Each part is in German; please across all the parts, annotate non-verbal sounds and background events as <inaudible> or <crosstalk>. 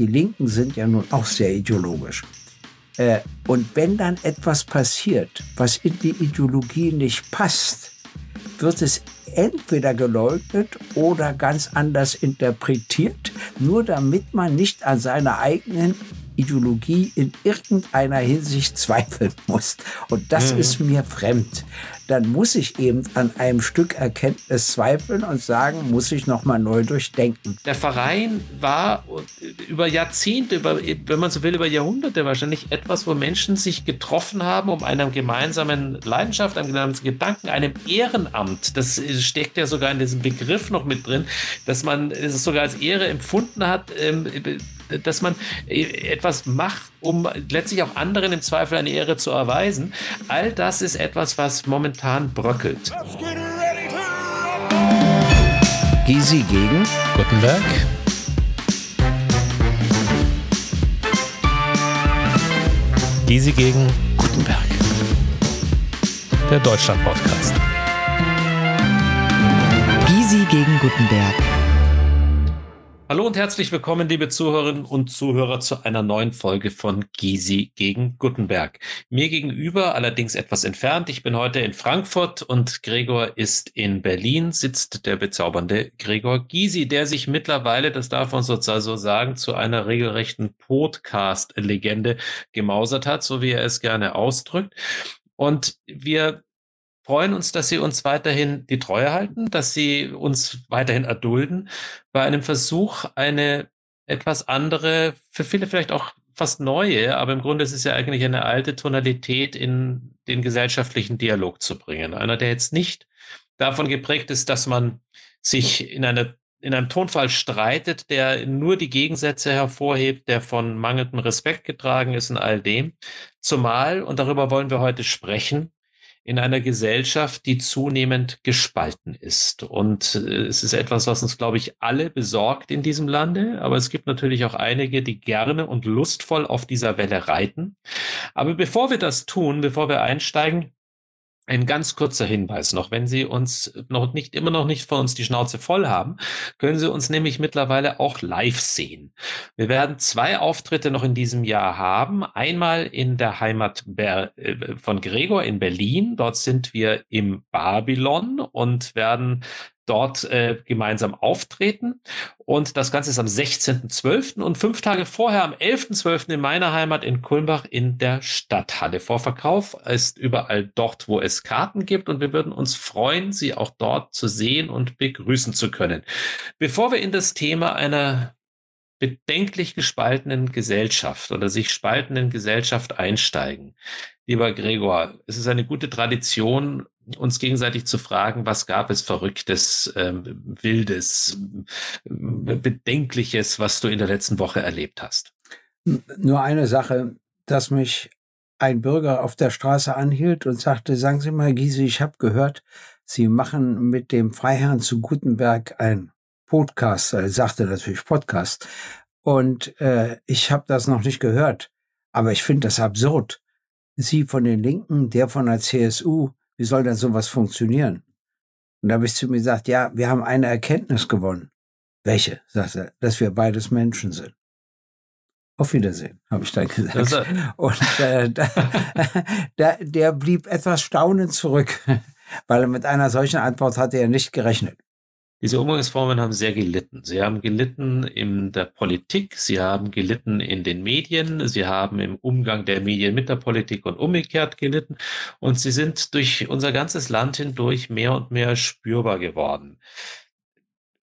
die Linken sind ja nun auch sehr ideologisch. Äh, und wenn dann etwas passiert, was in die Ideologie nicht passt, wird es entweder geleugnet oder ganz anders interpretiert, nur damit man nicht an seiner eigenen Ideologie in irgendeiner Hinsicht zweifeln muss. Und das mhm. ist mir fremd. Dann muss ich eben an einem Stück Erkenntnis zweifeln und sagen, muss ich nochmal neu durchdenken. Der Verein war über Jahrzehnte, über, wenn man so will, über Jahrhunderte wahrscheinlich etwas, wo Menschen sich getroffen haben, um einer gemeinsamen Leidenschaft, einem gemeinsamen Gedanken, einem Ehrenamt. Das steckt ja sogar in diesem Begriff noch mit drin, dass man es sogar als Ehre empfunden hat, ähm, dass man äh, etwas macht, um letztlich auch anderen im Zweifel eine Ehre zu erweisen. All das ist etwas, was momentan bröckelt. Gysi gegen Gutenberg. Gysi gegen Gutenberg. Der Deutschland-Podcast. Gysi gegen Gutenberg. Hallo und herzlich willkommen, liebe Zuhörerinnen und Zuhörer, zu einer neuen Folge von Gysi gegen Gutenberg. Mir gegenüber, allerdings etwas entfernt, ich bin heute in Frankfurt und Gregor ist in Berlin, sitzt der bezaubernde Gregor Gysi, der sich mittlerweile, das darf man sozusagen so sagen, zu einer regelrechten Podcast-Legende gemausert hat, so wie er es gerne ausdrückt. Und wir freuen uns, dass Sie uns weiterhin die Treue halten, dass Sie uns weiterhin erdulden bei einem Versuch, eine etwas andere, für viele vielleicht auch fast neue, aber im Grunde ist es ja eigentlich eine alte Tonalität in den gesellschaftlichen Dialog zu bringen. Einer, der jetzt nicht davon geprägt ist, dass man sich in einer in einem Tonfall streitet, der nur die Gegensätze hervorhebt, der von mangelndem Respekt getragen ist in all dem. Zumal, und darüber wollen wir heute sprechen, in einer Gesellschaft, die zunehmend gespalten ist. Und äh, es ist etwas, was uns, glaube ich, alle besorgt in diesem Lande. Aber es gibt natürlich auch einige, die gerne und lustvoll auf dieser Welle reiten. Aber bevor wir das tun, bevor wir einsteigen, ein ganz kurzer Hinweis noch. Wenn Sie uns noch nicht, immer noch nicht von uns die Schnauze voll haben, können Sie uns nämlich mittlerweile auch live sehen. Wir werden zwei Auftritte noch in diesem Jahr haben. Einmal in der Heimat äh, von Gregor in Berlin. Dort sind wir im Babylon und werden dort äh, gemeinsam auftreten. Und das Ganze ist am 16.12. und fünf Tage vorher, am 11.12. in meiner Heimat in Kulmbach in der Stadthalle. Vorverkauf ist überall dort, wo es Karten gibt. Und wir würden uns freuen, Sie auch dort zu sehen und begrüßen zu können. Bevor wir in das Thema einer bedenklich gespaltenen Gesellschaft oder sich spaltenden Gesellschaft einsteigen. Lieber Gregor, es ist eine gute Tradition, uns gegenseitig zu fragen, was gab es Verrücktes, ähm, Wildes, Bedenkliches, was du in der letzten Woche erlebt hast? Nur eine Sache, dass mich ein Bürger auf der Straße anhielt und sagte, sagen Sie mal, Giese, ich habe gehört, Sie machen mit dem Freiherrn zu Gutenberg ein Podcast, er sagte natürlich Podcast. Und äh, ich habe das noch nicht gehört, aber ich finde das absurd. Sie von den Linken, der von der CSU, wie soll denn sowas funktionieren? Und da habe ich zu mir gesagt, ja, wir haben eine Erkenntnis gewonnen. Welche? sagt er, dass wir beides Menschen sind. Auf Wiedersehen, habe ich dann gesagt. <laughs> Und äh, da, <laughs> da, der blieb etwas staunend zurück, <laughs> weil er mit einer solchen Antwort hatte er nicht gerechnet. Diese Umgangsformen haben sehr gelitten. Sie haben gelitten in der Politik, sie haben gelitten in den Medien, sie haben im Umgang der Medien mit der Politik und umgekehrt gelitten und sie sind durch unser ganzes Land hindurch mehr und mehr spürbar geworden.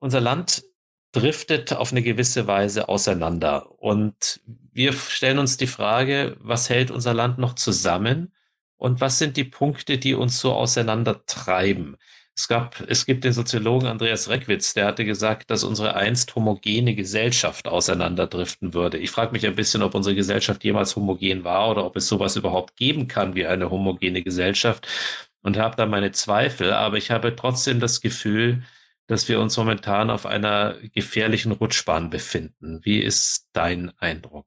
Unser Land driftet auf eine gewisse Weise auseinander und wir stellen uns die Frage, was hält unser Land noch zusammen und was sind die Punkte, die uns so auseinandertreiben? Es gab, es gibt den Soziologen Andreas Reckwitz, der hatte gesagt, dass unsere einst homogene Gesellschaft auseinanderdriften würde. Ich frage mich ein bisschen, ob unsere Gesellschaft jemals homogen war oder ob es sowas überhaupt geben kann wie eine homogene Gesellschaft und habe da meine Zweifel. Aber ich habe trotzdem das Gefühl, dass wir uns momentan auf einer gefährlichen Rutschbahn befinden. Wie ist dein Eindruck?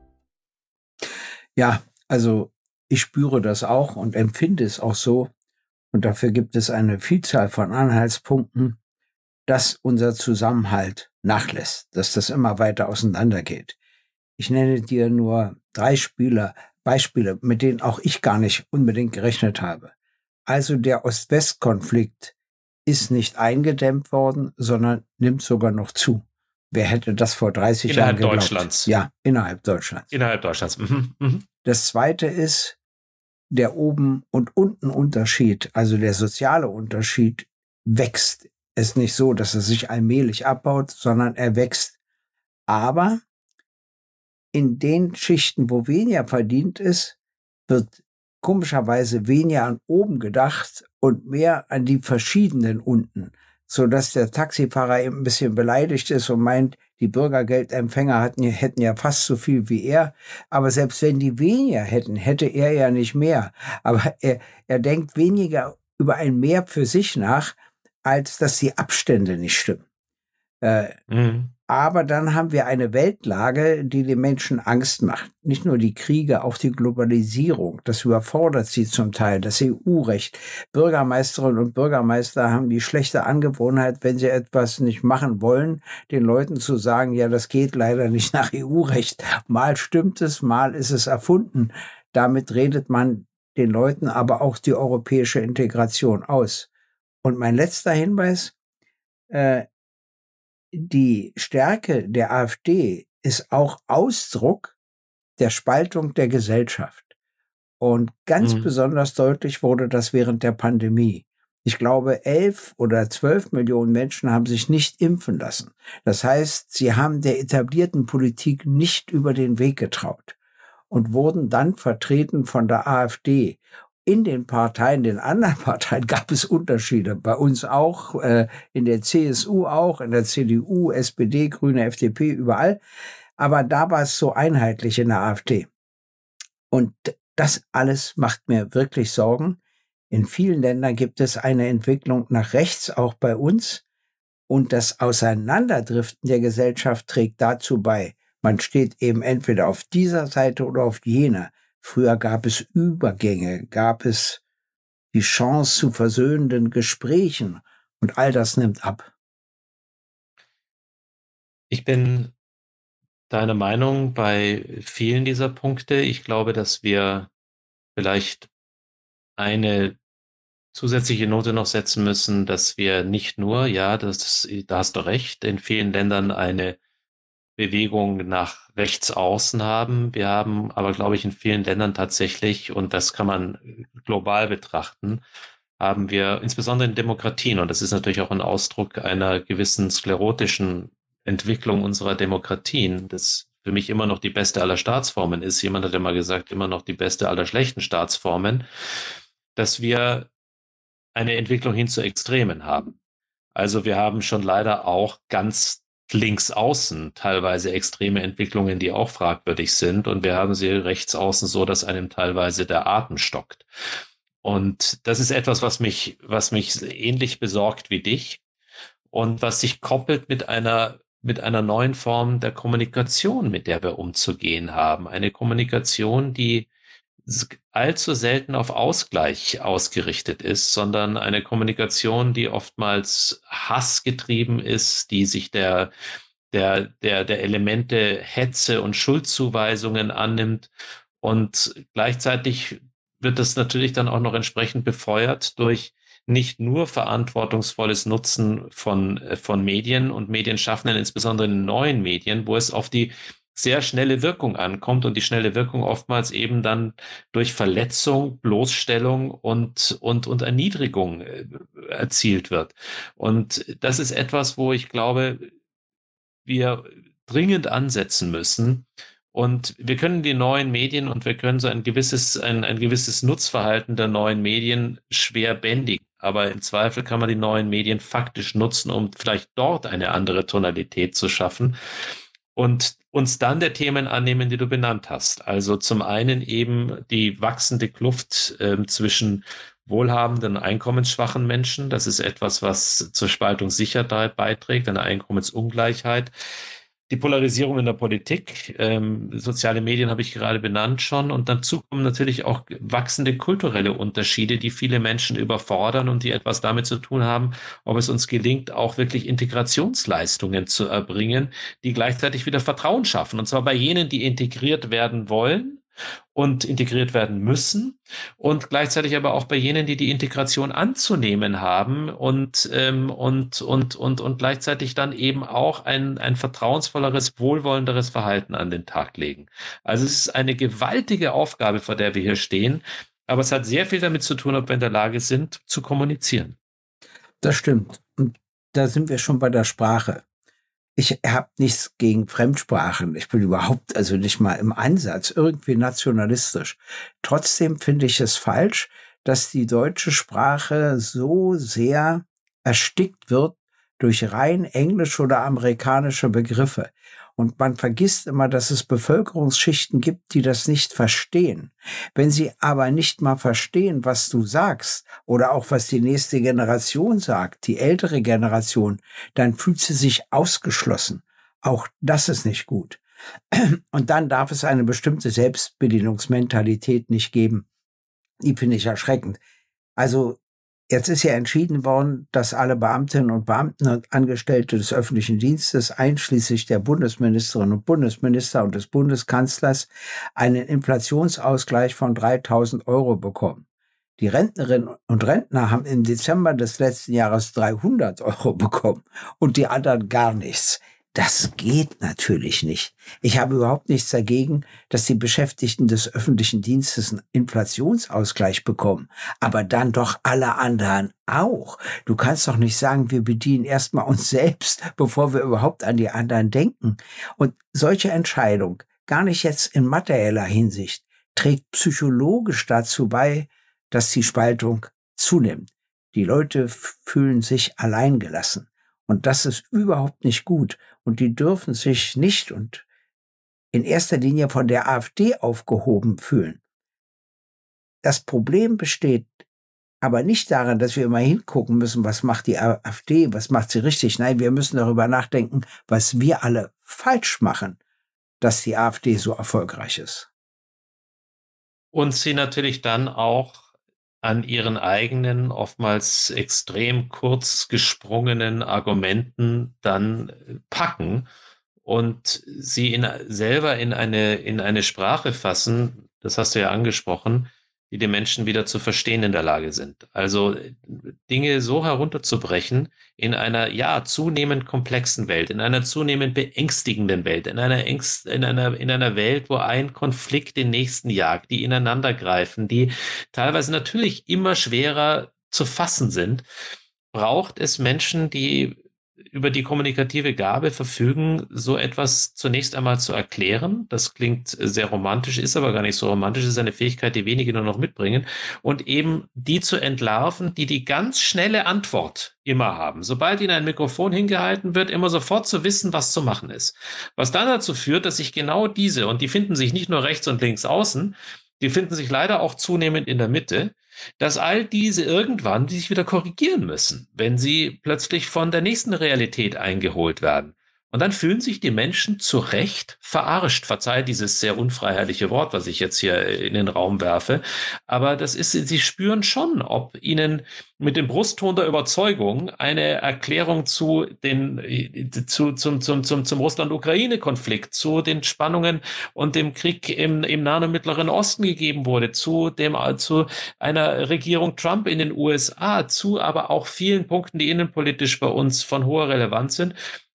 Ja, also ich spüre das auch und empfinde es auch so. Und dafür gibt es eine Vielzahl von Anhaltspunkten, dass unser Zusammenhalt nachlässt, dass das immer weiter auseinandergeht. Ich nenne dir nur drei Spieler, Beispiele, mit denen auch ich gar nicht unbedingt gerechnet habe. Also der Ost-West-Konflikt ist nicht eingedämmt worden, sondern nimmt sogar noch zu. Wer hätte das vor 30 innerhalb Jahren geglaubt? Deutschlands. Ja, innerhalb Deutschlands. Innerhalb Deutschlands. Mhm. Mhm. Das zweite ist der oben und unten Unterschied, also der soziale Unterschied wächst. Es ist nicht so, dass er sich allmählich abbaut, sondern er wächst. Aber in den Schichten, wo weniger verdient ist, wird komischerweise weniger an oben gedacht und mehr an die verschiedenen unten, so dass der Taxifahrer eben ein bisschen beleidigt ist und meint, die Bürgergeldempfänger hatten, hätten ja fast so viel wie er. Aber selbst wenn die weniger hätten, hätte er ja nicht mehr. Aber er, er denkt weniger über ein Mehr für sich nach, als dass die Abstände nicht stimmen. Äh, mhm. Aber dann haben wir eine Weltlage, die den Menschen Angst macht. Nicht nur die Kriege, auch die Globalisierung. Das überfordert sie zum Teil. Das EU-Recht. Bürgermeisterinnen und Bürgermeister haben die schlechte Angewohnheit, wenn sie etwas nicht machen wollen, den Leuten zu sagen, ja, das geht leider nicht nach EU-Recht. Mal stimmt es, mal ist es erfunden. Damit redet man den Leuten aber auch die europäische Integration aus. Und mein letzter Hinweis, äh, die Stärke der AfD ist auch Ausdruck der Spaltung der Gesellschaft. Und ganz mhm. besonders deutlich wurde das während der Pandemie. Ich glaube, elf oder zwölf Millionen Menschen haben sich nicht impfen lassen. Das heißt, sie haben der etablierten Politik nicht über den Weg getraut und wurden dann vertreten von der AfD in den Parteien, den anderen <laughs> Parteien gab es Unterschiede. Bei uns auch, äh, in der CSU auch, in der CDU, SPD, Grüne, FDP, überall. Aber da war es so einheitlich in der AfD. Und das alles macht mir wirklich Sorgen. In vielen Ländern gibt es eine Entwicklung nach rechts, auch bei uns. Und das Auseinanderdriften der Gesellschaft trägt dazu bei. Man steht eben entweder auf dieser Seite oder auf jener. Früher gab es Übergänge, gab es die Chance zu versöhnenden Gesprächen und all das nimmt ab. Ich bin deiner Meinung bei vielen dieser Punkte. Ich glaube, dass wir vielleicht eine zusätzliche Note noch setzen müssen, dass wir nicht nur, ja, das, da hast du recht, in vielen Ländern eine Bewegung nach rechts außen haben. Wir haben aber, glaube ich, in vielen Ländern tatsächlich, und das kann man global betrachten, haben wir insbesondere in Demokratien, und das ist natürlich auch ein Ausdruck einer gewissen sklerotischen Entwicklung unserer Demokratien, das für mich immer noch die beste aller Staatsformen ist. Jemand hat ja mal gesagt, immer noch die beste aller schlechten Staatsformen, dass wir eine Entwicklung hin zu Extremen haben. Also wir haben schon leider auch ganz links außen teilweise extreme Entwicklungen, die auch fragwürdig sind. Und wir haben sie rechts außen so, dass einem teilweise der Atem stockt. Und das ist etwas, was mich, was mich ähnlich besorgt wie dich und was sich koppelt mit einer mit einer neuen Form der Kommunikation, mit der wir umzugehen haben. Eine Kommunikation, die allzu selten auf Ausgleich ausgerichtet ist, sondern eine Kommunikation, die oftmals hassgetrieben ist, die sich der, der, der, der Elemente Hetze und Schuldzuweisungen annimmt. Und gleichzeitig wird das natürlich dann auch noch entsprechend befeuert durch nicht nur verantwortungsvolles Nutzen von, von Medien und Medienschaffenden, insbesondere in neuen Medien, wo es auf die sehr schnelle Wirkung ankommt und die schnelle Wirkung oftmals eben dann durch Verletzung, Bloßstellung und, und, und Erniedrigung äh, erzielt wird. Und das ist etwas, wo ich glaube, wir dringend ansetzen müssen. Und wir können die neuen Medien und wir können so ein gewisses, ein, ein gewisses Nutzverhalten der neuen Medien schwer bändigen. aber im Zweifel kann man die neuen Medien faktisch nutzen, um vielleicht dort eine andere Tonalität zu schaffen und uns dann der Themen annehmen, die du benannt hast. Also zum einen eben die wachsende Kluft äh, zwischen wohlhabenden, einkommensschwachen Menschen. Das ist etwas, was zur Spaltung Sicherheit beiträgt, eine Einkommensungleichheit. Die Polarisierung in der Politik, ähm, soziale Medien habe ich gerade benannt schon. Und dazu kommen natürlich auch wachsende kulturelle Unterschiede, die viele Menschen überfordern und die etwas damit zu tun haben, ob es uns gelingt, auch wirklich Integrationsleistungen zu erbringen, die gleichzeitig wieder Vertrauen schaffen. Und zwar bei jenen, die integriert werden wollen und integriert werden müssen und gleichzeitig aber auch bei jenen, die die Integration anzunehmen haben und ähm, und und und und gleichzeitig dann eben auch ein ein vertrauensvolleres, wohlwollenderes Verhalten an den Tag legen. Also es ist eine gewaltige Aufgabe, vor der wir hier stehen, aber es hat sehr viel damit zu tun, ob wir in der Lage sind zu kommunizieren. Das stimmt. Und da sind wir schon bei der Sprache ich habe nichts gegen Fremdsprachen. Ich bin überhaupt also nicht mal im Ansatz irgendwie nationalistisch. Trotzdem finde ich es falsch, dass die deutsche Sprache so sehr erstickt wird durch rein englische oder amerikanische Begriffe. Und man vergisst immer, dass es Bevölkerungsschichten gibt, die das nicht verstehen. Wenn sie aber nicht mal verstehen, was du sagst oder auch was die nächste Generation sagt, die ältere Generation, dann fühlt sie sich ausgeschlossen. Auch das ist nicht gut. Und dann darf es eine bestimmte Selbstbedienungsmentalität nicht geben. Die finde ich erschreckend. Also Jetzt ist ja entschieden worden, dass alle Beamtinnen und Beamten und Angestellte des öffentlichen Dienstes, einschließlich der Bundesministerinnen und Bundesminister und des Bundeskanzlers, einen Inflationsausgleich von 3000 Euro bekommen. Die Rentnerinnen und Rentner haben im Dezember des letzten Jahres 300 Euro bekommen und die anderen gar nichts. Das geht natürlich nicht. Ich habe überhaupt nichts dagegen, dass die Beschäftigten des öffentlichen Dienstes einen Inflationsausgleich bekommen, aber dann doch alle anderen auch. Du kannst doch nicht sagen, wir bedienen erstmal uns selbst, bevor wir überhaupt an die anderen denken. Und solche Entscheidung, gar nicht jetzt in materieller Hinsicht, trägt psychologisch dazu bei, dass die Spaltung zunimmt. Die Leute fühlen sich alleingelassen. Und das ist überhaupt nicht gut. Und die dürfen sich nicht und in erster Linie von der AfD aufgehoben fühlen. Das Problem besteht aber nicht daran, dass wir immer hingucken müssen, was macht die AfD, was macht sie richtig. Nein, wir müssen darüber nachdenken, was wir alle falsch machen, dass die AfD so erfolgreich ist. Und sie natürlich dann auch an ihren eigenen, oftmals extrem kurz gesprungenen Argumenten dann packen und sie in, selber in eine, in eine Sprache fassen, das hast du ja angesprochen, die den Menschen wieder zu verstehen in der Lage sind. Also Dinge so herunterzubrechen in einer ja zunehmend komplexen Welt, in einer zunehmend beängstigenden Welt, in einer Ängst, in einer in einer Welt, wo ein Konflikt den nächsten jagt, die ineinander greifen, die teilweise natürlich immer schwerer zu fassen sind, braucht es Menschen, die über die kommunikative Gabe verfügen, so etwas zunächst einmal zu erklären. Das klingt sehr romantisch, ist aber gar nicht so romantisch, ist eine Fähigkeit, die wenige nur noch mitbringen. Und eben die zu entlarven, die die ganz schnelle Antwort immer haben. Sobald ihnen ein Mikrofon hingehalten wird, immer sofort zu wissen, was zu machen ist. Was dann dazu führt, dass sich genau diese, und die finden sich nicht nur rechts und links außen, die finden sich leider auch zunehmend in der Mitte, dass all diese irgendwann sich wieder korrigieren müssen, wenn sie plötzlich von der nächsten Realität eingeholt werden. Und dann fühlen sich die Menschen zu Recht verarscht. Verzeih dieses sehr unfreiheitliche Wort, was ich jetzt hier in den Raum werfe. Aber das ist, sie spüren schon, ob ihnen mit dem Brustton der Überzeugung eine Erklärung zu den, zu, zum, zum, zum, zum Russland-Ukraine-Konflikt, zu den Spannungen und dem Krieg im, im Nahen und Mittleren Osten gegeben wurde, zu dem, zu einer Regierung Trump in den USA, zu aber auch vielen Punkten, die innenpolitisch bei uns von hoher Relevanz sind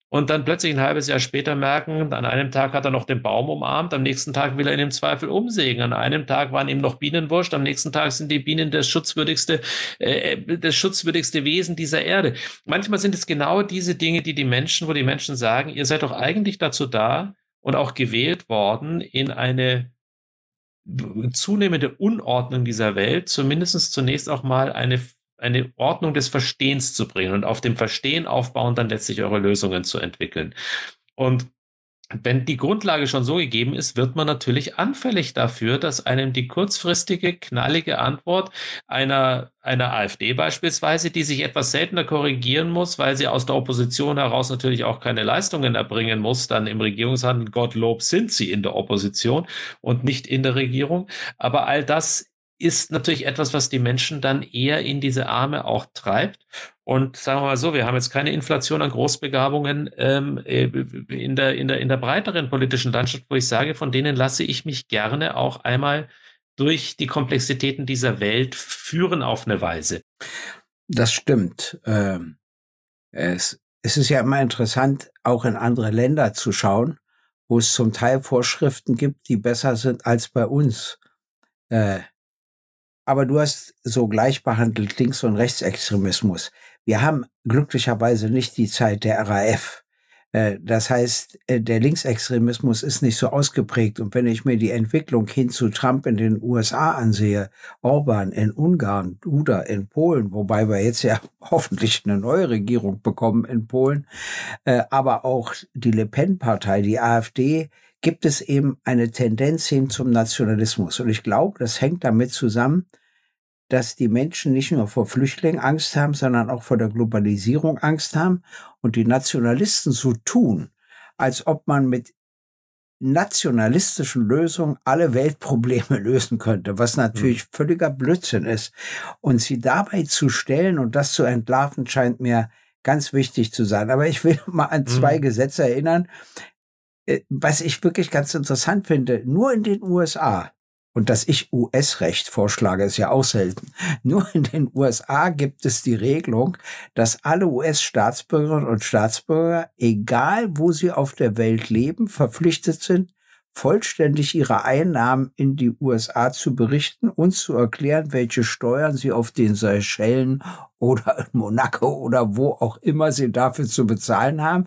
und dann plötzlich ein halbes Jahr später merken, an einem Tag hat er noch den Baum umarmt, am nächsten Tag will er ihn im Zweifel umsägen, an einem Tag waren ihm noch Bienen wurscht, am nächsten Tag sind die Bienen das schutzwürdigste, äh, das schutzwürdigste Wesen dieser Erde. Manchmal sind es genau diese Dinge, die die Menschen, wo die Menschen sagen, ihr seid doch eigentlich dazu da und auch gewählt worden, in eine zunehmende Unordnung dieser Welt, zumindest zunächst auch mal eine eine Ordnung des Verstehens zu bringen und auf dem Verstehen aufbauen, dann letztlich eure Lösungen zu entwickeln. Und wenn die Grundlage schon so gegeben ist, wird man natürlich anfällig dafür, dass einem die kurzfristige, knallige Antwort einer, einer AfD beispielsweise, die sich etwas seltener korrigieren muss, weil sie aus der Opposition heraus natürlich auch keine Leistungen erbringen muss, dann im Regierungshandel, Gottlob, sind sie in der Opposition und nicht in der Regierung. Aber all das ist natürlich etwas, was die Menschen dann eher in diese Arme auch treibt. Und sagen wir mal so, wir haben jetzt keine Inflation an Großbegabungen ähm, äh, in, der, in, der, in der breiteren politischen Landschaft, wo ich sage, von denen lasse ich mich gerne auch einmal durch die Komplexitäten dieser Welt führen auf eine Weise. Das stimmt. Ähm, es, es ist ja immer interessant, auch in andere Länder zu schauen, wo es zum Teil Vorschriften gibt, die besser sind als bei uns. Äh, aber du hast so gleich behandelt Links- und Rechtsextremismus. Wir haben glücklicherweise nicht die Zeit der RAF. Äh, das heißt, äh, der Linksextremismus ist nicht so ausgeprägt. Und wenn ich mir die Entwicklung hin zu Trump in den USA ansehe, Orban in Ungarn, Duda in Polen, wobei wir jetzt ja <laughs> hoffentlich eine neue Regierung bekommen in Polen, äh, aber auch die Le Pen-Partei, die AfD, gibt es eben eine Tendenz hin zum Nationalismus. Und ich glaube, das hängt damit zusammen, dass die Menschen nicht nur vor Flüchtlingen Angst haben, sondern auch vor der Globalisierung Angst haben und die Nationalisten so tun, als ob man mit nationalistischen Lösungen alle Weltprobleme <laughs> lösen könnte, was natürlich mhm. völliger Blödsinn ist. Und sie dabei zu stellen und das zu entlarven, scheint mir ganz wichtig zu sein. Aber ich will <laughs> mal an zwei mhm. Gesetze erinnern, was ich wirklich ganz interessant finde, nur in den USA, und dass ich US-Recht vorschlage, ist ja auch selten. <laughs> Nur in den USA gibt es die Regelung, dass alle US-Staatsbürgerinnen und Staatsbürger, egal wo sie auf der Welt leben, verpflichtet sind, vollständig ihre Einnahmen in die USA zu berichten und zu erklären, welche Steuern sie auf den Seychellen oder in Monaco oder wo auch immer sie dafür zu bezahlen haben.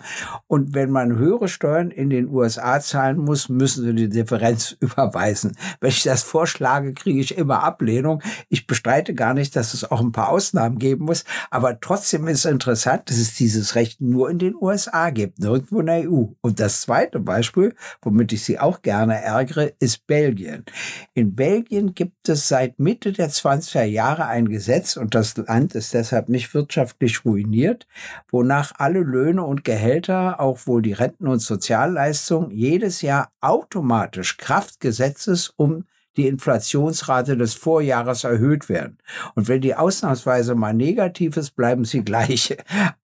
Und wenn man höhere Steuern in den USA zahlen muss, müssen sie die Differenz <laughs> überweisen. Wenn ich das vorschlage, kriege ich immer Ablehnung. Ich bestreite gar nicht, dass es auch ein paar Ausnahmen geben muss. Aber trotzdem ist es interessant, dass es dieses Recht nur in den USA gibt, nirgendwo in der EU. Und das zweite Beispiel, womit ich Sie auch gerne ärgere, ist Belgien. In Belgien gibt es seit Mitte der 20er Jahre ein Gesetz und das Land ist deshalb nicht wirtschaftlich ruiniert, wonach alle Löhne und Gehälter, auch wohl die Renten- und Sozialleistungen, jedes Jahr automatisch Kraftgesetzes um die Inflationsrate des Vorjahres erhöht werden. Und wenn die ausnahmsweise mal negativ ist, bleiben sie gleich.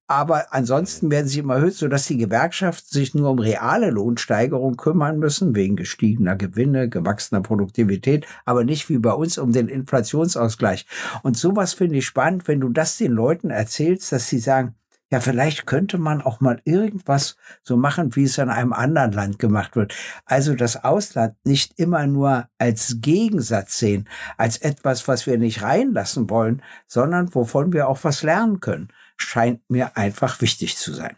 Aber ansonsten werden sie immer erhöht, sodass die Gewerkschaften sich nur um reale Lohnsteigerung kümmern müssen, wegen gestiegener Gewinne, gewachsener Produktivität, aber nicht wie bei uns um den Inflationsausgleich. Und sowas finde ich spannend, wenn du das den Leuten erzählst, dass sie sagen, ja, vielleicht könnte man auch mal irgendwas so machen, wie es in einem anderen Land gemacht wird. Also das Ausland nicht immer nur als Gegensatz sehen, als etwas, was wir nicht reinlassen wollen, sondern wovon wir auch was lernen können, scheint mir einfach wichtig zu sein.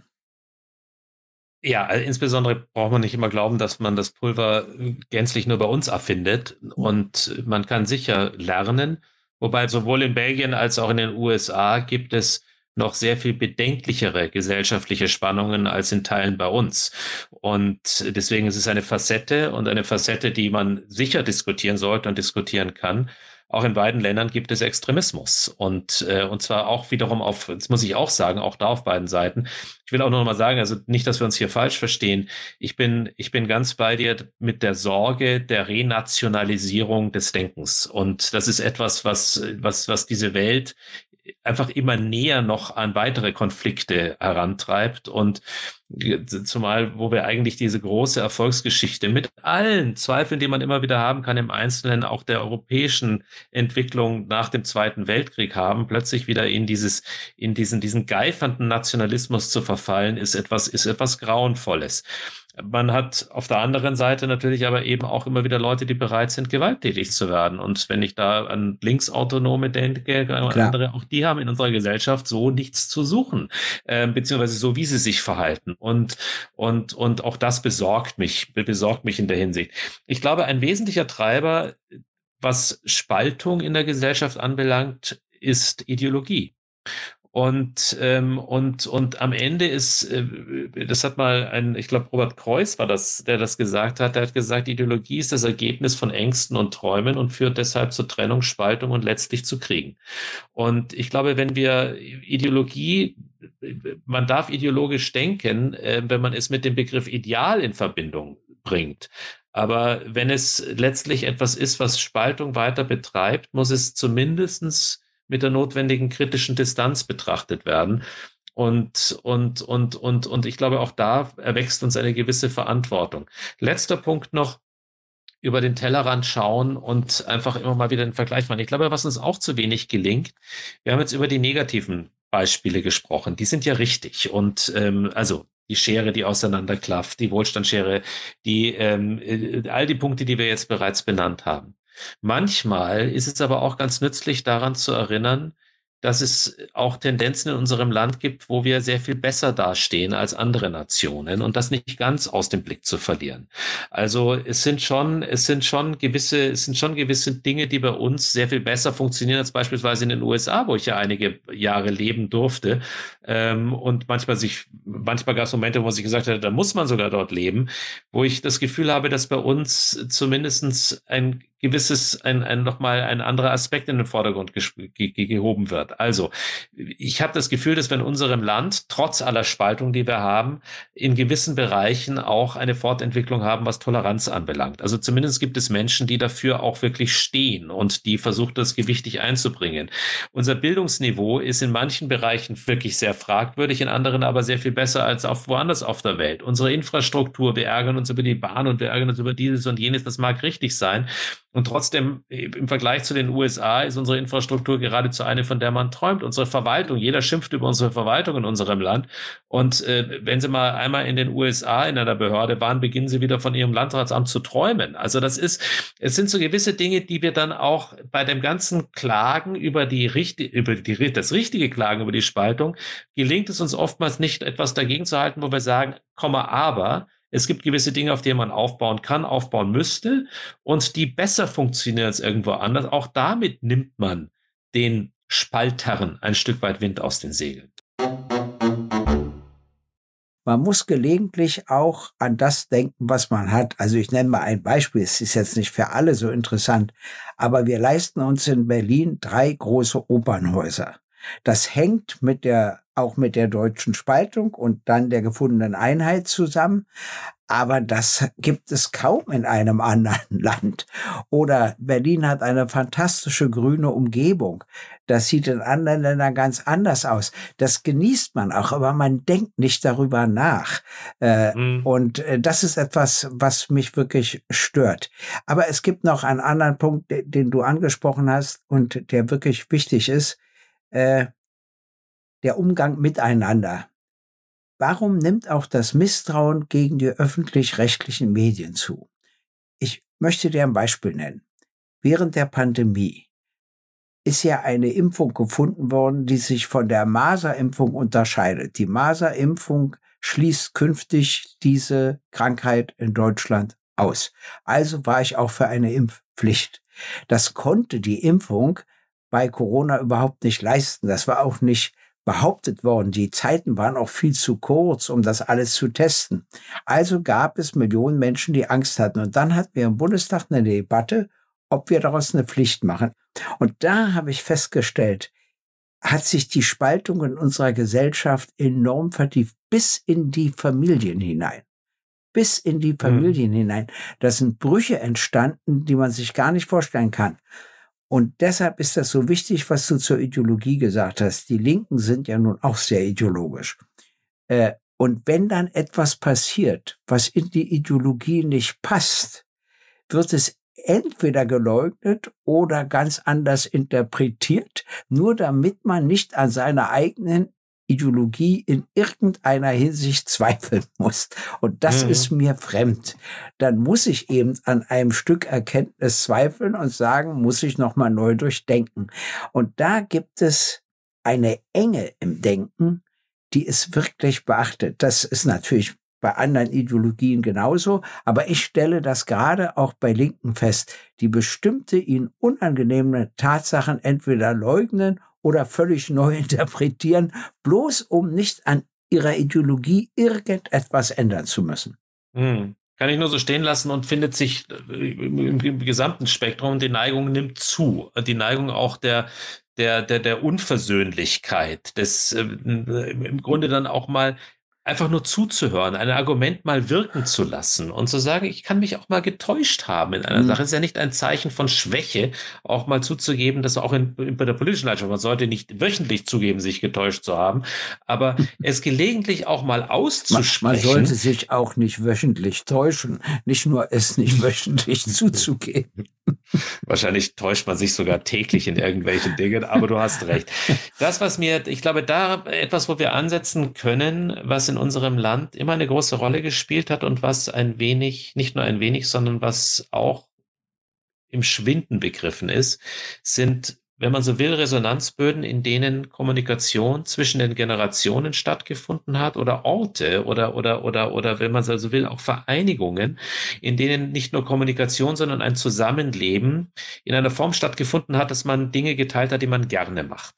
Ja, also insbesondere braucht man nicht immer glauben, dass man das Pulver gänzlich nur bei uns erfindet. Und man kann sicher lernen. Wobei sowohl in Belgien als auch in den USA gibt es noch sehr viel bedenklichere gesellschaftliche Spannungen als in Teilen bei uns. Und deswegen ist es eine Facette und eine Facette, die man sicher diskutieren sollte und diskutieren kann. Auch in beiden Ländern gibt es Extremismus und äh, und zwar auch wiederum auf, das muss ich auch sagen, auch da auf beiden Seiten. Ich will auch noch mal sagen, also nicht, dass wir uns hier falsch verstehen. Ich bin ich bin ganz bei dir mit der Sorge der Renationalisierung des Denkens und das ist etwas, was was was diese Welt einfach immer näher noch an weitere Konflikte herantreibt und zumal, wo wir eigentlich diese große Erfolgsgeschichte mit allen Zweifeln, die man immer wieder haben kann im Einzelnen, auch der europäischen Entwicklung nach dem Zweiten Weltkrieg haben, plötzlich wieder in dieses, in diesen, diesen geifernden Nationalismus zu verfallen, ist etwas, ist etwas Grauenvolles. Man hat auf der anderen Seite natürlich aber eben auch immer wieder Leute, die bereit sind, gewalttätig zu werden. Und wenn ich da an Linksautonome denke, andere, auch die haben in unserer Gesellschaft so nichts zu suchen, äh, beziehungsweise so, wie sie sich verhalten. Und, und, und auch das besorgt mich, besorgt mich in der Hinsicht. Ich glaube, ein wesentlicher Treiber was Spaltung in der Gesellschaft anbelangt, ist Ideologie. Und, ähm, und, und am Ende ist, äh, das hat mal ein, ich glaube, Robert Kreuz war das, der das gesagt hat. Der hat gesagt, Ideologie ist das Ergebnis von Ängsten und Träumen und führt deshalb zur Trennung, Spaltung und letztlich zu Kriegen. Und ich glaube, wenn wir Ideologie, man darf ideologisch denken, äh, wenn man es mit dem Begriff Ideal in Verbindung bringt. Aber wenn es letztlich etwas ist, was Spaltung weiter betreibt, muss es zumindestens mit der notwendigen kritischen Distanz betrachtet werden. Und, und, und, und, und ich glaube, auch da erwächst uns eine gewisse Verantwortung. Letzter Punkt noch über den Tellerrand schauen und einfach immer mal wieder den Vergleich machen. Ich glaube, was uns auch zu wenig gelingt, wir haben jetzt über die negativen Beispiele gesprochen. Die sind ja richtig. Und ähm, also die Schere, die auseinanderklafft, die Wohlstandsschere, die ähm, äh, all die Punkte, die wir jetzt bereits benannt haben. Manchmal ist es aber auch ganz nützlich, daran zu erinnern, dass es auch Tendenzen in unserem Land gibt, wo wir sehr viel besser dastehen als andere Nationen und das nicht ganz aus dem Blick zu verlieren. Also es sind schon, es sind schon gewisse, es sind schon gewisse Dinge, die bei uns sehr viel besser funktionieren als beispielsweise in den USA, wo ich ja einige Jahre leben durfte. Ähm, und manchmal sich, manchmal gab es Momente, wo man sich gesagt hat, da muss man sogar dort leben, wo ich das Gefühl habe, dass bei uns zumindestens ein gewisses, ein, ein nochmal ein anderer Aspekt in den Vordergrund ge ge gehoben wird. Also, ich habe das Gefühl, dass wir in unserem Land, trotz aller Spaltung, die wir haben, in gewissen Bereichen auch eine Fortentwicklung haben, was Toleranz anbelangt. Also zumindest gibt es Menschen, die dafür auch wirklich stehen und die versuchen, das gewichtig einzubringen. Unser Bildungsniveau ist in manchen Bereichen wirklich sehr fragwürdig, in anderen aber sehr viel besser als auf woanders auf der Welt. Unsere Infrastruktur, wir ärgern uns über die Bahn und wir ärgern uns über dieses und jenes, das mag richtig sein. Und trotzdem, im Vergleich zu den USA, ist unsere Infrastruktur geradezu eine, von der man träumt. Unsere Verwaltung, jeder schimpft über unsere Verwaltung in unserem Land. Und äh, wenn Sie mal einmal in den USA in einer Behörde waren, beginnen Sie wieder von Ihrem Landratsamt zu träumen. Also das ist, es sind so gewisse Dinge, die wir dann auch bei dem ganzen Klagen über die, über die, das richtige Klagen über die Spaltung, gelingt es uns oftmals nicht, etwas dagegen zu halten, wo wir sagen, Komma, aber, es gibt gewisse Dinge, auf denen man aufbauen kann, aufbauen müsste und die besser funktionieren als irgendwo anders. Auch damit nimmt man den Spaltern ein Stück weit Wind aus den Segeln. Man muss gelegentlich auch an das denken, was man hat. Also ich nenne mal ein Beispiel. Es ist jetzt nicht für alle so interessant, aber wir leisten uns in Berlin drei große Opernhäuser. Das hängt mit der, auch mit der deutschen Spaltung und dann der gefundenen Einheit zusammen. Aber das gibt es kaum in einem anderen <laughs> Land. Oder Berlin hat eine fantastische grüne Umgebung. Das sieht in anderen Ländern ganz anders aus. Das genießt man auch, aber man denkt nicht darüber nach. Äh, mhm. Und äh, das ist etwas, was mich wirklich stört. Aber es gibt noch einen anderen Punkt, den du angesprochen hast und der wirklich wichtig ist äh, der Umgang miteinander. Warum nimmt auch das Misstrauen gegen die öffentlich-rechtlichen Medien zu? Ich möchte dir ein Beispiel nennen. Während der Pandemie ist ja eine Impfung gefunden worden, die sich von der Maserimpfung unterscheidet. Die Maserimpfung schließt künftig diese Krankheit in Deutschland aus. Also war ich auch für eine Impfpflicht. Das konnte die Impfung bei Corona überhaupt nicht leisten. Das war auch nicht behauptet worden. Die Zeiten waren auch viel zu kurz, um das alles zu testen. Also gab es Millionen Menschen, die Angst hatten. Und dann hatten wir im Bundestag eine Debatte, ob wir daraus eine Pflicht machen. Und da habe ich festgestellt, hat sich die Spaltung in unserer Gesellschaft enorm vertieft, bis in die Familien hinein. Bis in die mhm. Familien mhm. hinein. Da sind Brüche entstanden, die man sich gar nicht vorstellen kann. Und deshalb ist das so wichtig, was du zur Ideologie gesagt hast. Die Linken sind ja nun auch sehr ideologisch. Äh, und wenn dann etwas passiert, was in die Ideologie nicht passt, wird es entweder geleugnet oder ganz anders interpretiert, nur damit man nicht an seiner eigenen Ideologie in irgendeiner Hinsicht <laughs> zweifeln muss. Und das mhm. ist mir fremd. Dann muss ich eben an einem Stück Erkenntnis zweifeln und sagen, muss ich nochmal neu durchdenken. Und da gibt es eine Enge im Denken, die ist wirklich beachtet. Das ist natürlich bei anderen Ideologien genauso, aber ich stelle das gerade auch bei Linken fest, die bestimmte ihnen unangenehme Tatsachen entweder leugnen oder völlig <laughs> neu interpretieren, bloß um nicht an ihrer Ideologie irgendetwas ändern zu müssen. Hm. Kann ich nur so stehen lassen und findet sich äh, im, im, im gesamten Spektrum, die Neigung nimmt zu. Die Neigung auch der, der, der, der Unversöhnlichkeit, des äh, im Grunde dann auch mal einfach nur zuzuhören, ein Argument mal wirken zu lassen und zu sagen, ich kann mich auch mal getäuscht haben in einer mhm. Sache. ist ja nicht ein Zeichen von Schwäche, auch mal zuzugeben, dass auch in, in, bei der politischen Leidenschaft, man sollte nicht wöchentlich zugeben, sich getäuscht zu haben, aber <laughs> es gelegentlich auch mal auszusprechen. Man, man sollte sich auch nicht wöchentlich täuschen, nicht nur es nicht <laughs> wöchentlich zuzugeben. Wahrscheinlich täuscht man sich sogar täglich in irgendwelchen Dingen, aber du hast recht. <laughs> Das, was mir, ich glaube, da etwas, wo wir ansetzen können, was in unserem Land immer eine große Rolle gespielt hat und was ein wenig, nicht nur ein wenig, sondern was auch im Schwinden begriffen ist, sind wenn man so will, Resonanzböden, in denen Kommunikation zwischen den Generationen stattgefunden hat oder Orte oder, oder, oder, oder, wenn man so will, auch Vereinigungen, in denen nicht nur Kommunikation, sondern ein Zusammenleben in einer Form stattgefunden hat, dass man Dinge geteilt hat, die man gerne macht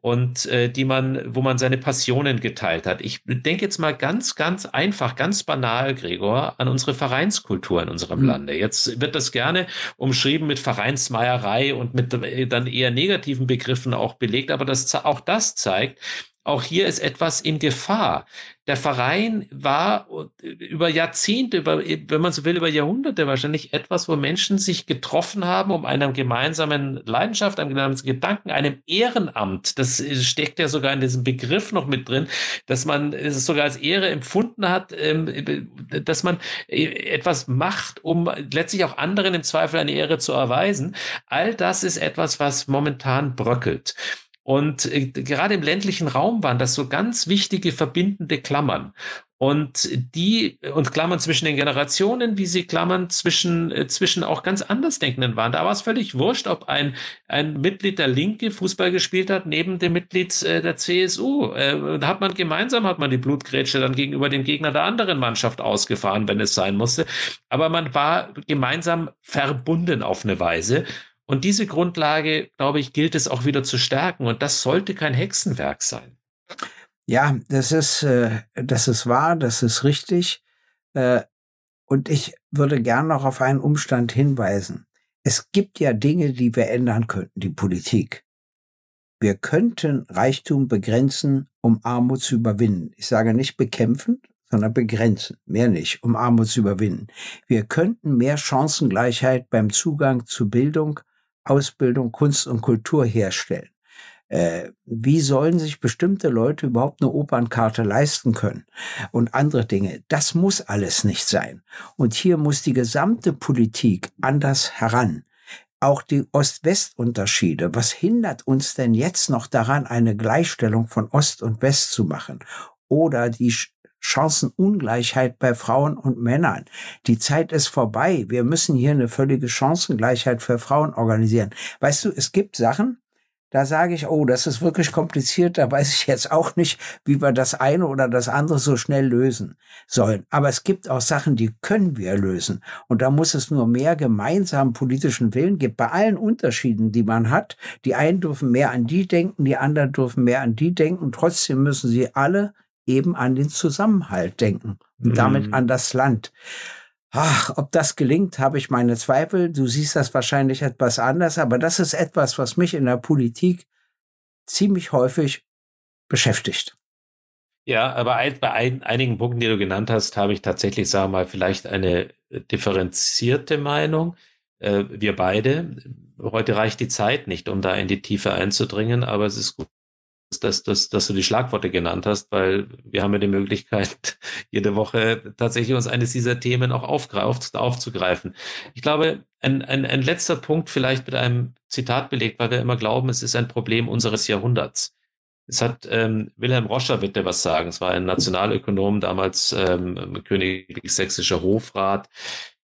und äh, die man, wo man seine Passionen geteilt hat. Ich denke jetzt mal ganz, ganz einfach, ganz banal, Gregor, an unsere Vereinskultur in unserem mhm. Lande. Jetzt wird das gerne umschrieben mit Vereinsmeierei und mit äh, dann eher negativen Begriffen auch belegt, aber das, auch das zeigt, auch hier ist etwas in Gefahr. Der Verein war über Jahrzehnte, über, wenn man so will, über Jahrhunderte wahrscheinlich etwas, wo Menschen sich getroffen haben, um einer gemeinsamen Leidenschaft, einem gemeinsamen Gedanken, einem Ehrenamt. Das steckt ja sogar in diesem Begriff noch mit drin, dass man es sogar als Ehre empfunden hat, ähm, dass man äh, etwas macht, um letztlich auch anderen im Zweifel eine Ehre zu erweisen. All das ist etwas, was momentan bröckelt. Und äh, gerade im ländlichen Raum waren das so ganz wichtige verbindende Klammern. Und die, und Klammern zwischen den Generationen, wie sie Klammern zwischen, äh, zwischen auch ganz Andersdenkenden waren. Da war es völlig wurscht, ob ein, ein Mitglied der Linke Fußball gespielt hat, neben dem Mitglied äh, der CSU. Da hat man gemeinsam, hat man die Blutgrätsche dann gegenüber dem Gegner der anderen Mannschaft ausgefahren, wenn es sein musste. Aber man war gemeinsam verbunden auf eine Weise. Und diese Grundlage, glaube ich, gilt es auch wieder zu stärken. Und das sollte kein Hexenwerk sein. Ja, das ist, äh, das ist wahr, das ist richtig. Äh, und ich würde gern noch auf einen Umstand hinweisen. Es gibt ja Dinge, die wir ändern könnten, die Politik. Wir könnten Reichtum begrenzen, um Armut zu überwinden. Ich sage nicht bekämpfen, sondern begrenzen, mehr nicht, um Armut zu überwinden. Wir könnten mehr Chancengleichheit beim Zugang zu Bildung Ausbildung, Kunst und Kultur herstellen. Äh, wie sollen sich bestimmte Leute überhaupt eine Opernkarte leisten können und andere Dinge? Das muss alles nicht sein. Und hier muss die gesamte Politik anders heran. Auch die Ost-West-Unterschiede. Was hindert uns denn jetzt noch daran, eine Gleichstellung von Ost und West zu machen? Oder die Chancenungleichheit bei Frauen und Männern. Die Zeit ist vorbei. Wir müssen hier eine völlige Chancengleichheit für Frauen organisieren. Weißt du, es gibt Sachen, da sage ich, oh, das ist wirklich kompliziert, da weiß ich jetzt auch nicht, wie wir das eine oder das andere so schnell lösen sollen. Aber es gibt auch Sachen, die können wir lösen. Und da muss es nur mehr gemeinsamen politischen Willen geben, bei allen Unterschieden, die man hat. Die einen dürfen mehr an die denken, die anderen dürfen mehr an die denken. Trotzdem müssen sie alle eben an den Zusammenhalt denken und mhm. damit an das Land. Ach, ob das gelingt, habe ich meine Zweifel. Du siehst das wahrscheinlich etwas anders, aber das ist etwas, was mich in der Politik ziemlich häufig beschäftigt. Ja, aber bei einigen Punkten, die du genannt hast, habe ich tatsächlich, sagen wir mal, vielleicht eine differenzierte Meinung. Äh, wir beide, heute reicht die Zeit nicht, um da in die Tiefe einzudringen, aber es ist gut, dass, dass, dass du die Schlagworte genannt hast, weil wir haben ja die Möglichkeit, <laughs> jede Woche tatsächlich uns eines dieser Themen auch aufgreif, aufzugreifen. Ich glaube, ein, ein, ein letzter Punkt vielleicht mit einem Zitat belegt, weil wir immer glauben, es ist ein Problem unseres Jahrhunderts. Es hat ähm, Wilhelm Roscher wird dir was sagen. Es war ein Nationalökonom, damals ähm, königlich sächsischer Hofrat,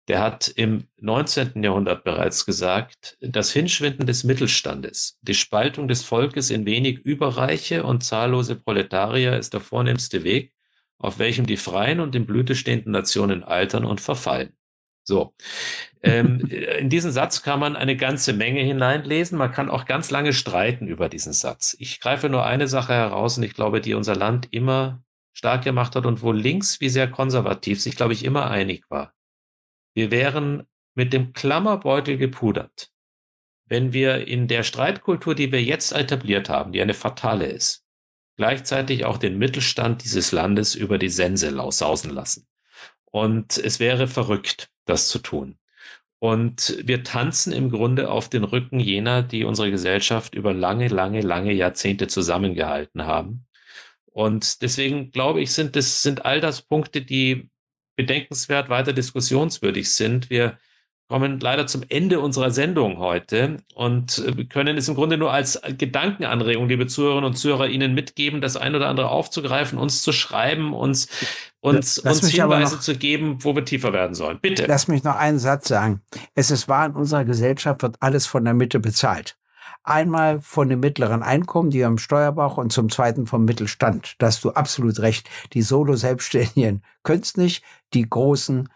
der hat im 19. Jahrhundert bereits gesagt, das Hinschwinden des Mittelstandes, die Spaltung des Volkes in wenig Überreiche und zahllose Proletarier ist der vornehmste Weg, auf welchem die freien und in Blüte stehenden Nationen altern und verfallen. So. Ähm, <laughs> in diesen Satz kann man eine ganze Menge hineinlesen. Man kann auch ganz lange streiten über diesen Satz. Ich greife nur eine Sache heraus und ich glaube, die unser Land immer stark gemacht hat und wo links wie sehr konservativ sich, glaube ich, immer einig war. Wir wären mit dem Klammerbeutel gepudert, wenn wir in der Streitkultur, die wir jetzt etabliert haben, die eine fatale ist, gleichzeitig auch den Mittelstand dieses Landes über die Sense sausen lassen. Und es wäre verrückt, das zu tun. Und wir tanzen im Grunde auf den Rücken jener, die unsere Gesellschaft über lange, lange, lange Jahrzehnte zusammengehalten haben. Und deswegen glaube ich, sind das sind all das Punkte, die bedenkenswert weiter diskussionswürdig sind. Wir kommen leider zum Ende unserer Sendung heute und äh, können es im Grunde nur als Gedankenanregung, liebe Zuhörerinnen und Zuhörer, Ihnen mitgeben, das ein oder andere aufzugreifen, uns zu schreiben, uns, uns, Lass uns Hinweise noch- zu geben, wo wir tiefer werden sollen. Bitte. Lass mich noch einen Satz sagen. Es ist wahr, in unserer Gesellschaft wird alles von der Mitte bezahlt. Einmal von dem mittleren Einkommen, die am Steuerbauch und zum zweiten vom Mittelstand. Da hast du absolut recht. Die Solo-Selbstständigen können es nicht. Die Großen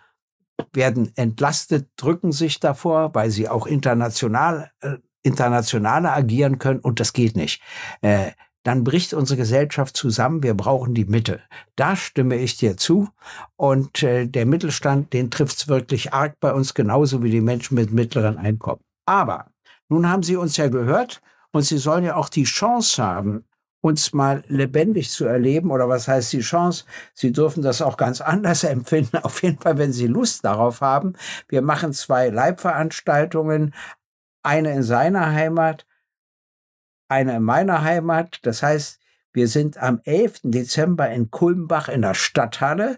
werden entlastet, drücken sich davor, weil sie auch international, äh, internationaler agieren können und das geht nicht. Äh, dann bricht unsere Gesellschaft zusammen. Wir brauchen die Mitte. Da stimme ich dir zu. Und äh, der Mittelstand, den trifft's wirklich arg bei uns, genauso wie die Menschen mit mittleren Einkommen. Aber nun haben Sie uns ja gehört und Sie sollen ja auch die Chance haben, uns mal lebendig zu erleben. Oder was heißt die Chance? Sie dürfen das auch ganz anders <laughs> empfinden. Auf jeden Fall, wenn Sie Lust darauf haben. Wir machen zwei Live-Veranstaltungen. Eine in seiner Heimat, eine in meiner Heimat. Das heißt, wir sind am 11. Dezember in Kulmbach in der Stadthalle.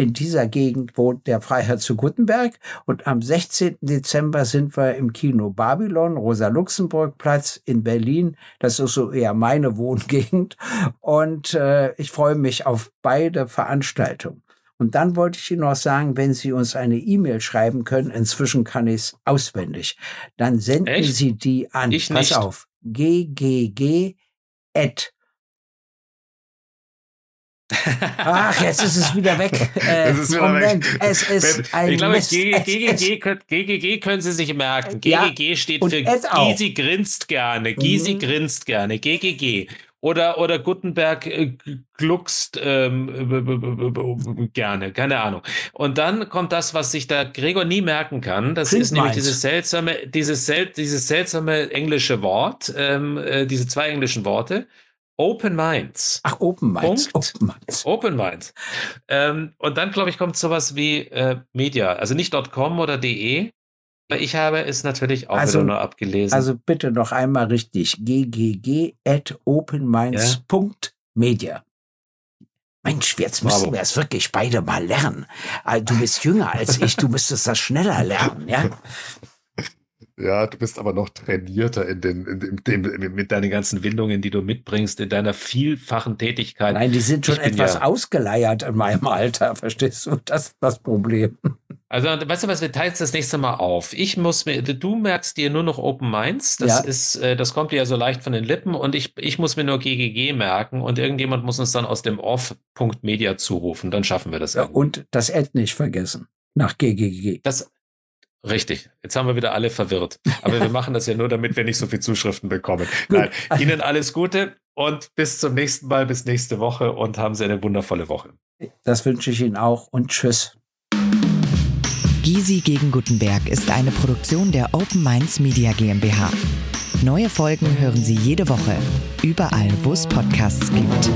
In dieser Gegend wohnt der Freiherr zu Guttenberg. Und am 16. Dezember sind wir im Kino Babylon, Rosa-Luxemburg-Platz in Berlin. Das ist so eher meine Wohngegend. Und äh, ich freue mich auf beide Veranstaltungen. Und dann wollte ich Ihnen noch sagen, wenn Sie uns eine E-Mail schreiben können, inzwischen kann ich es auswendig, dann senden Echt? Sie die an, Ich pass nicht. auf, ggg at Ach, jetzt ist es wieder weg. <laughs> Äh, Es ist wieder Moment, weg. es ist ein ich glaube, Mist. GGG, könnt- GGG können Sie sich merken. Ja, GGG steht und für. Gysi grinst gerne. Gysi Mhm. grinst gerne. GGG. Oder, oder Gutenberg äh, gluckst ähm, gerne, keine Ahnung. Und dann kommt das, was sich da Gregor nie merken kann. Das Print ist nämlich dieses seltsame, dieses, sel dieses seltsame englische Wort, ähm, äh, diese zwei englischen Worte. Open Minds. Ach, Open Minds. Punkt. Open Minds. Open Minds. Ähm, und dann, glaube ich, kommt sowas wie äh, Media, also nicht .com oder .de. Aber Ich habe es natürlich auch Also- wieder nur abgelesen. Also bitte noch einmal richtig. ggg at openminds.media. Mensch, jetzt müssen Bravo. wir es wirklich beide mal lernen. Ah, Du bist jünger als ich, du müsstest das schneller lernen, ja? <laughs> ja, du bist aber noch trainierter in den, in, dem- dem- mit deinen ganzen Windungen, die du mitbringst, in deiner vielfachen Tätigkeit. Nein, die sind schon etwas ja- ausgeleiert in meinem Alter, <laughs> verstehst du? Das ist das Problem. Also, weißt du was, wir teilen es das nächste Mal auf. Ich muss mir, du merkst dir nur noch Open Minds. Das Ja. ist, äh, das kommt dir ja so leicht von den Lippen und ich, ich muss mir nur GGG merken und irgendjemand muss uns dann aus dem Off.media zurufen. Dann schaffen wir das Ja, und das Ad nicht vergessen. Nach ggg. Das, richtig. Jetzt haben wir wieder alle verwirrt. Aber wir <laughs> machen das ja nur, damit wir nicht so viel Zuschriften bekommen. Nein, Ihnen alles Gute und bis zum nächsten Mal, bis nächste Woche und haben Sie eine wundervolle Woche. Das wünsche ich Ihnen auch und tschüss. Gysi gegen Gutenberg ist eine Produktion der Open Minds Media GmbH. Neue Folgen hören Sie jede Woche, überall, wo es Podcasts gibt.